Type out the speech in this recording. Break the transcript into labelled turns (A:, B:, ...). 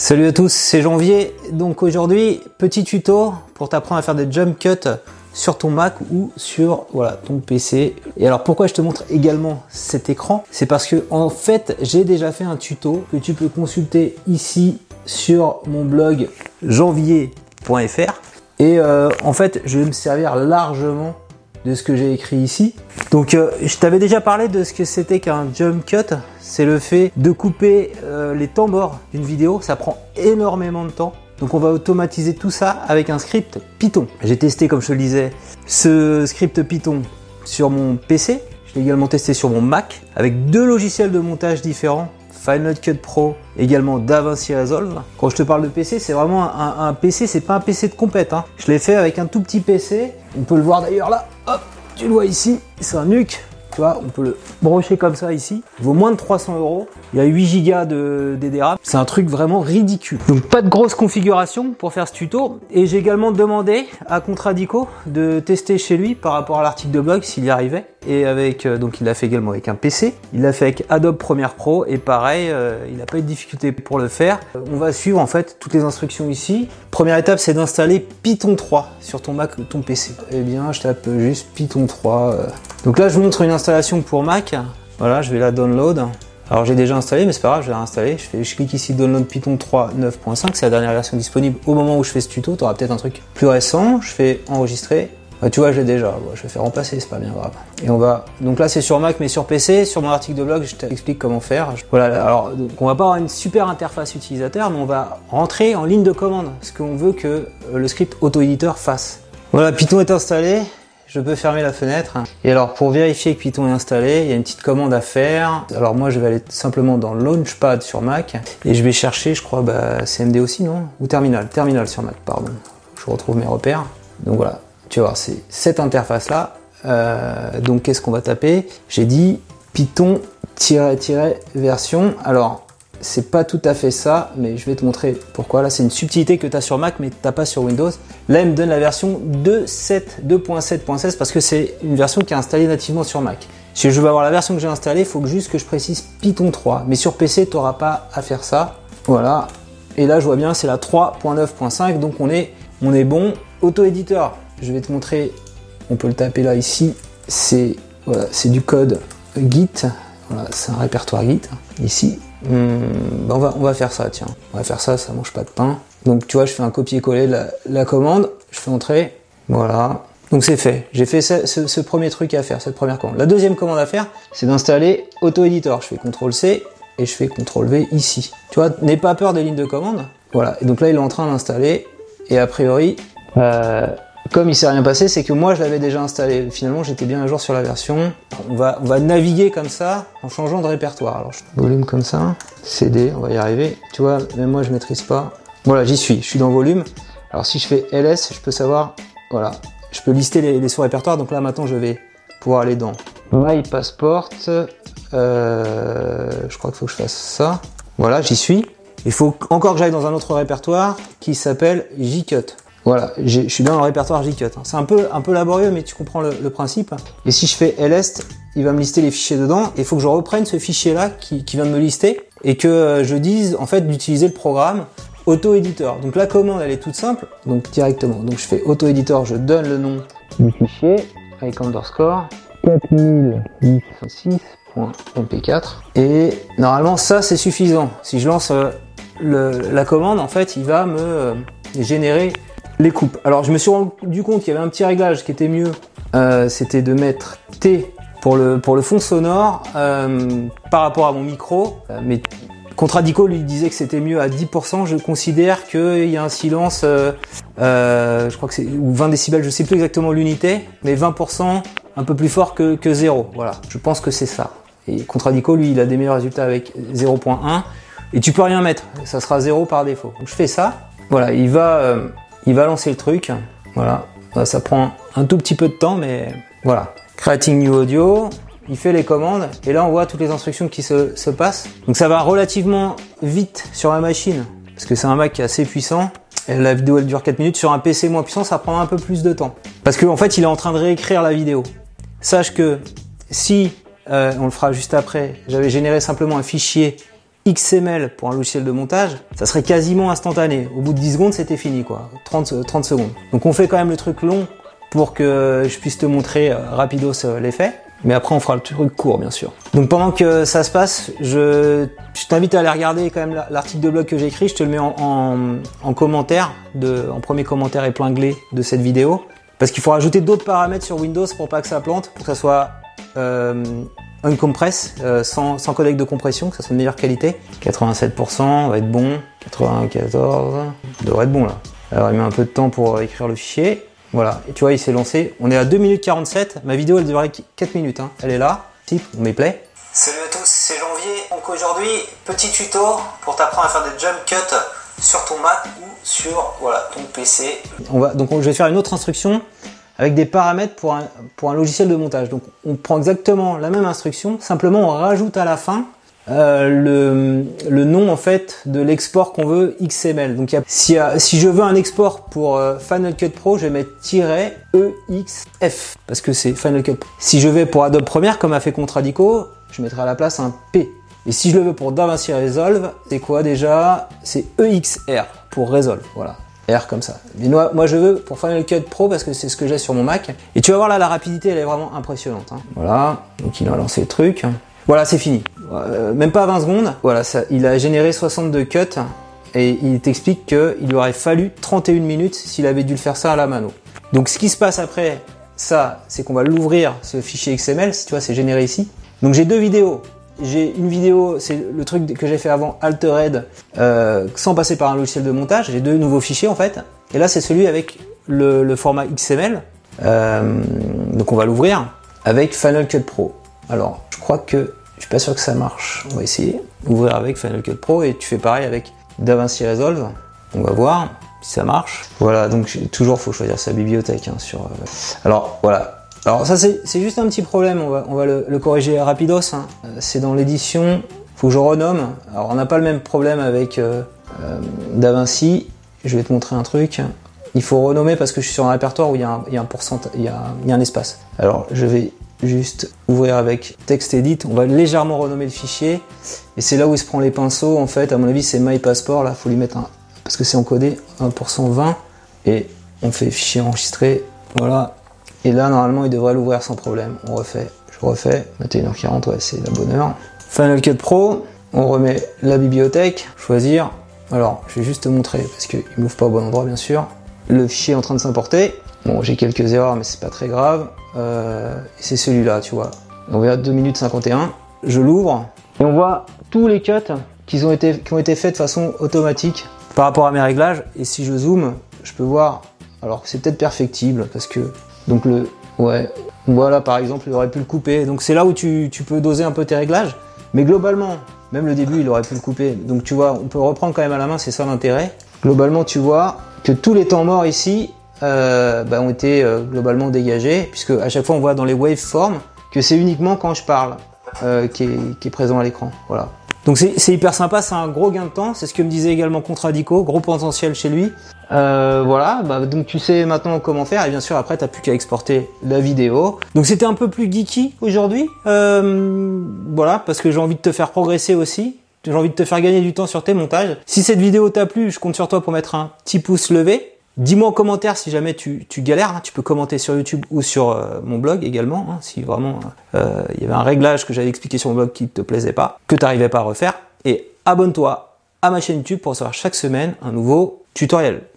A: Salut à tous, c'est Janvier. Donc aujourd'hui, petit tuto pour t'apprendre à faire des jump cuts sur ton Mac ou sur voilà ton PC. Et alors pourquoi je te montre également cet écran? C'est parce que en fait, j'ai déjà fait un tuto que tu peux consulter ici sur mon blog janvier.fr. Et euh, en fait, je vais me servir largement de ce que j'ai écrit ici. Donc euh, je t'avais déjà parlé de ce que c'était qu'un jump cut. C'est le fait de couper euh, les temps d'une vidéo. Ça prend énormément de temps. Donc on va automatiser tout ça avec un script Python. J'ai testé, comme je le disais, ce script Python sur mon PC. Je l'ai également testé sur mon Mac avec deux logiciels de montage différents. Final Cut Pro, également DaVinci Resolve. Quand je te parle de PC, c'est vraiment un, PC, c'est pas un PC de compète. Hein. Je l'ai fait avec un tout petit PC. On peut le voir d'ailleurs là. Hop, tu le vois ici. C'est un NUC on peut le brocher comme ça ici. Il vaut moins de 300 euros. Il y a 8 Go de DDR. C'est un truc vraiment ridicule. Donc pas de grosse configuration pour faire ce tuto. Et j'ai également demandé à Contradico de tester chez lui par rapport à l'article de blog s'il y arrivait. Et avec, euh, donc il l'a fait également avec un PC. Il l'a fait avec Adobe Premiere Pro et pareil, euh, il n'a pas eu de difficulté pour le faire. Euh, on va suivre en fait toutes les instructions ici. Première étape, c'est d'installer Python 3 sur ton Mac ou ton PC. Eh bien, je tape juste Python 3. Donc là, je vous montre une installation pour Mac. Voilà, je vais la download. Alors j'ai déjà installé, mais c'est pas grave, je vais la installer. Je, fais, je clique ici Download Python 3 9.5, c'est la dernière version disponible au moment où je fais ce tuto. Tu auras peut-être un truc plus récent. Je fais enregistrer. Bah, tu vois, je l'ai déjà. je vais faire remplacer, c'est pas bien grave. Et on va. Donc là, c'est sur Mac, mais sur PC. Sur mon article de blog, je t'explique comment faire. Voilà. Alors, on va pas avoir une super interface utilisateur, mais on va rentrer en ligne de commande ce qu'on veut que euh, le script auto-éditeur fasse. Voilà, Python est installé je peux fermer la fenêtre. Et alors pour vérifier que Python est installé, il y a une petite commande à faire. Alors moi je vais aller simplement dans Launchpad sur Mac et je vais chercher, je crois, bah, CMD aussi, non? Ou Terminal, Terminal sur Mac, pardon. Je retrouve mes repères. Donc voilà, tu voir, c'est cette interface là. Euh, donc qu'est-ce qu'on va taper? J'ai dit Python-version. Alors c'est pas tout à fait ça, mais je vais te montrer pourquoi. Là, c'est une subtilité que tu as sur Mac, mais tu n'as pas sur Windows. Là, il me donne la version 2.7.16 parce que c'est une version qui est installée nativement sur Mac. Si je veux avoir la version que j'ai installée, il faut juste que je précise Python 3. Mais sur PC, tu n'auras pas à faire ça. Voilà. Et là, je vois bien, c'est la 3.9.5, donc on est, on est bon. Auto-éditeur, je vais te montrer, on peut le taper là, ici. C'est du code Git. C'est un répertoire Git. Ici, Hmm, ben on, va, faire ça, tiens. On va faire ça, ça mange pas de pain. Donc tu vois, je fais un copier-coller de la, commande, je fais entrer, voilà. Donc c'est fait. J'ai fait ce, premier truc à faire, cette première commande. La deuxième commande à faire, c'est d'installer Auto-Editor. Je fais CTRL-C et je fais CTRL-V ici. Tu vois, n'aie pas peur des lignes de commande. Voilà. Et donc là, il est en train d'installer. Et a priori, euh, comme il s'est rien passé, c'est que moi je l'avais déjà installé. Finalement, j'étais bien à jour sur la version. On va, on va naviguer comme ça en changeant de répertoire. Alors, volume comme ça, CD, on va y arriver. Tu vois, même moi je maîtrise pas. Voilà, j'y suis. Je suis dans volume. Alors si je fais LS, je peux savoir, voilà, je peux lister les, sous-répertoires. Donc là maintenant, je vais pouvoir aller dans My Passport. Euh, je crois qu'il faut que je fasse ça. Voilà, j'y suis. Il faut encore que j'aille dans un autre répertoire qui s'appelle JCut. Voilà, je suis dans le répertoire JCut. Hein. C'est un peu, un peu laborieux, mais tu comprends le, principe. Et si je fais lst, il va me lister les fichiers dedans. Il faut que je reprenne ce fichier-là qui, vient de me lister et que euh, je dise en fait d'utiliser le programme auto-éditeur. Donc la commande, elle est toute simple, donc directement. Donc je fais auto-éditeur, je donne le nom du fichier avec underscore 4006.mp4 et normalement ça c'est suffisant. Si je lance euh, la commande, en fait, il va me euh, générer les coupes. Alors je me suis rendu compte qu'il y avait un petit réglage qui était mieux. Euh, c'était de mettre T pour le, fond sonore euh, par rapport à mon micro. Euh, mais Contradico lui disait que c'était mieux à 10%. Je considère qu'il y a un silence, je crois que c'est ou 20 décibels, je sais plus exactement l'unité, mais 20% un peu plus fort que, que 0. Voilà, je pense que c'est ça. Et Contradico, lui, il a des meilleurs résultats avec 0.1. Et tu peux rien mettre, ça sera 0 par défaut. Donc je fais ça. Voilà, il va il va lancer le truc. Voilà. Ça prend un tout petit peu de temps, mais voilà. Creating new audio, il fait les commandes et là on voit toutes les instructions qui se, passent. Donc ça va relativement vite sur la machine parce que c'est un Mac qui est assez puissant. La vidéo elle dure 4 minutes. Sur un PC moins puissant, ça prend un peu plus de temps. Parce qu'en en fait, il est en train de réécrire la vidéo. Sache que si, euh, on le fera juste après, j'avais généré simplement un fichier XML pour un logiciel de montage, ça serait quasiment instantané. Au bout de 10 secondes, c'était fini, quoi. 30, 30 secondes. Donc on fait quand même le truc long pour que je puisse te montrer euh, rapidos euh, l'effet. Mais après, on fera le truc court, bien sûr. Donc pendant que ça se passe, je, t'invite à aller regarder quand même l'article de blog que j'ai écrit. Je te le mets en, commentaire, en premier commentaire épinglé de cette vidéo. Parce qu'il faut rajouter d'autres paramètres sur Windows pour pas que ça plante, pour que ça soit euh, uncompress, euh, sans, sans codec de compression, que ça soit de meilleure qualité. 87% va être bon, 94 devrait être bon là. Alors il met un peu de temps pour écrire le fichier. Voilà, et tu vois, il s'est lancé. On est à 2 minutes 47. Ma vidéo, elle durait 4 minutes. Hein. Elle est là. Type, on met play. Salut à tous, c'est Janvier. Donc aujourd'hui, petit tuto pour t'apprendre à faire des jump cuts sur ton Mac ou sur voilà, ton PC. On va, donc je vais faire une autre instruction avec des paramètres pour un, pour un logiciel de montage. Donc on prend exactement la même instruction, simplement on rajoute à la fin euh, le, le, nom en fait de l'export qu'on veut XML. Donc si, si, je veux un export pour euh, Final Cut Pro, je vais mettre "-exf" parce que c'est Final Cut. Si je vais pour Adobe Premiere comme a fait Contradico, je mettrai à la place un P. Et si je le veux pour DaVinci Resolve, c'est quoi déjà? C'est EXR pour Resolve. Voilà. R comme ça. Mais moi, je veux pour Final Cut Pro parce que c'est ce que j'ai sur mon Mac. Et tu vas voir là, la rapidité, elle est vraiment impressionnante. Hein. Voilà. Donc il a lancé le truc. Voilà, c'est fini. Euh, même pas 20 secondes. Voilà, ça, il a généré 62 cuts et il t'explique qu'il aurait fallu 31 minutes s'il avait dû le faire ça à la mano. Donc ce qui se passe après ça, c'est qu'on va l'ouvrir, ce fichier XML, tu vois, c'est généré ici. Donc j'ai deux vidéos. J'ai une vidéo, c'est le truc que j'ai fait avant Altered, euh, sans passer par un logiciel de montage. J'ai deux nouveaux fichiers en fait. Et là, c'est celui avec le, format XML. Euh, donc on va l'ouvrir avec Final Cut Pro. Alors, je crois que je suis pas sûr que ça marche. On va essayer. Ouvrir avec Final Cut Pro et tu fais pareil avec DaVinci Resolve. On va voir si ça marche. Voilà, donc toujours faut choisir sa bibliothèque hein, sur. Euh, alors voilà. Alors ça c'est juste un petit problème. On va, le, corriger rapidos. Hein. Euh, c'est dans l'édition. Faut que je renomme. Alors on n'a pas le même problème avec euh, DaVinci. Je vais te montrer un truc. Il faut renommer parce que je suis sur un répertoire où il y a un, il y a un espace. Alors je vais juste ouvrir avec texte edit. On va légèrement renommer le fichier. Et c'est là où il se prend les pinceaux. En fait, à mon avis, c'est my passport. Là, faut lui mettre un, parce que c'est encodé 1% 20. Et on fait fichier enregistré. Voilà. Et là, normalement, il devrait l'ouvrir sans problème. On refait. Je refais. 21h40, ouais, c'est la bonne heure. Final Cut Pro. On remet la bibliothèque. Choisir. Alors, je vais juste te montrer parce qu'il ne m'ouvre pas au bon endroit, bien sûr. Le fichier est en train de s'importer. Bon, j'ai quelques erreurs, mais c'est pas très grave. Euh, c'est celui-là, tu vois. On voit 2 minutes 51. Je l'ouvre et on voit tous les cuts qui ont été, qui ont été faits de façon automatique par rapport à mes réglages. Et si je zoome, je peux voir. Alors c'est peut-être perfectible parce que donc le ouais voilà par exemple il aurait pu le couper. Donc c'est là où tu, peux doser un peu tes réglages. Mais globalement, même le début il aurait pu le couper. Donc tu vois, on peut reprendre quand même à la main, c'est ça l'intérêt. Globalement, tu vois que tous les temps morts ici euh, bah, ont été euh, globalement dégagés, puisque à chaque fois on voit dans les waveforms que c'est uniquement quand je parle euh, qui, est, présent à l'écran. Voilà. Donc c'est hyper sympa, c'est un gros gain de temps, c'est ce que me disait également Contradico, gros potentiel chez lui. Euh, voilà, bah, donc tu sais maintenant comment faire et bien sûr après t'as plus qu'à exporter la vidéo. Donc c'était un peu plus geeky aujourd'hui, euh, voilà, parce que j'ai envie de te faire progresser aussi. J'ai envie de te faire gagner du temps sur tes montages. Si cette vidéo t'a plu, je compte sur toi pour mettre un petit pouce levé. Dis-moi en commentaire si jamais tu, galères. Hein. Tu peux commenter sur YouTube ou sur euh, mon blog également. Hein, si vraiment euh, il y avait un réglage que j'avais expliqué sur mon blog qui ne te plaisait pas, que tu n'arrivais pas à refaire. Et abonne-toi à ma chaîne YouTube pour recevoir chaque semaine un nouveau tutoriel.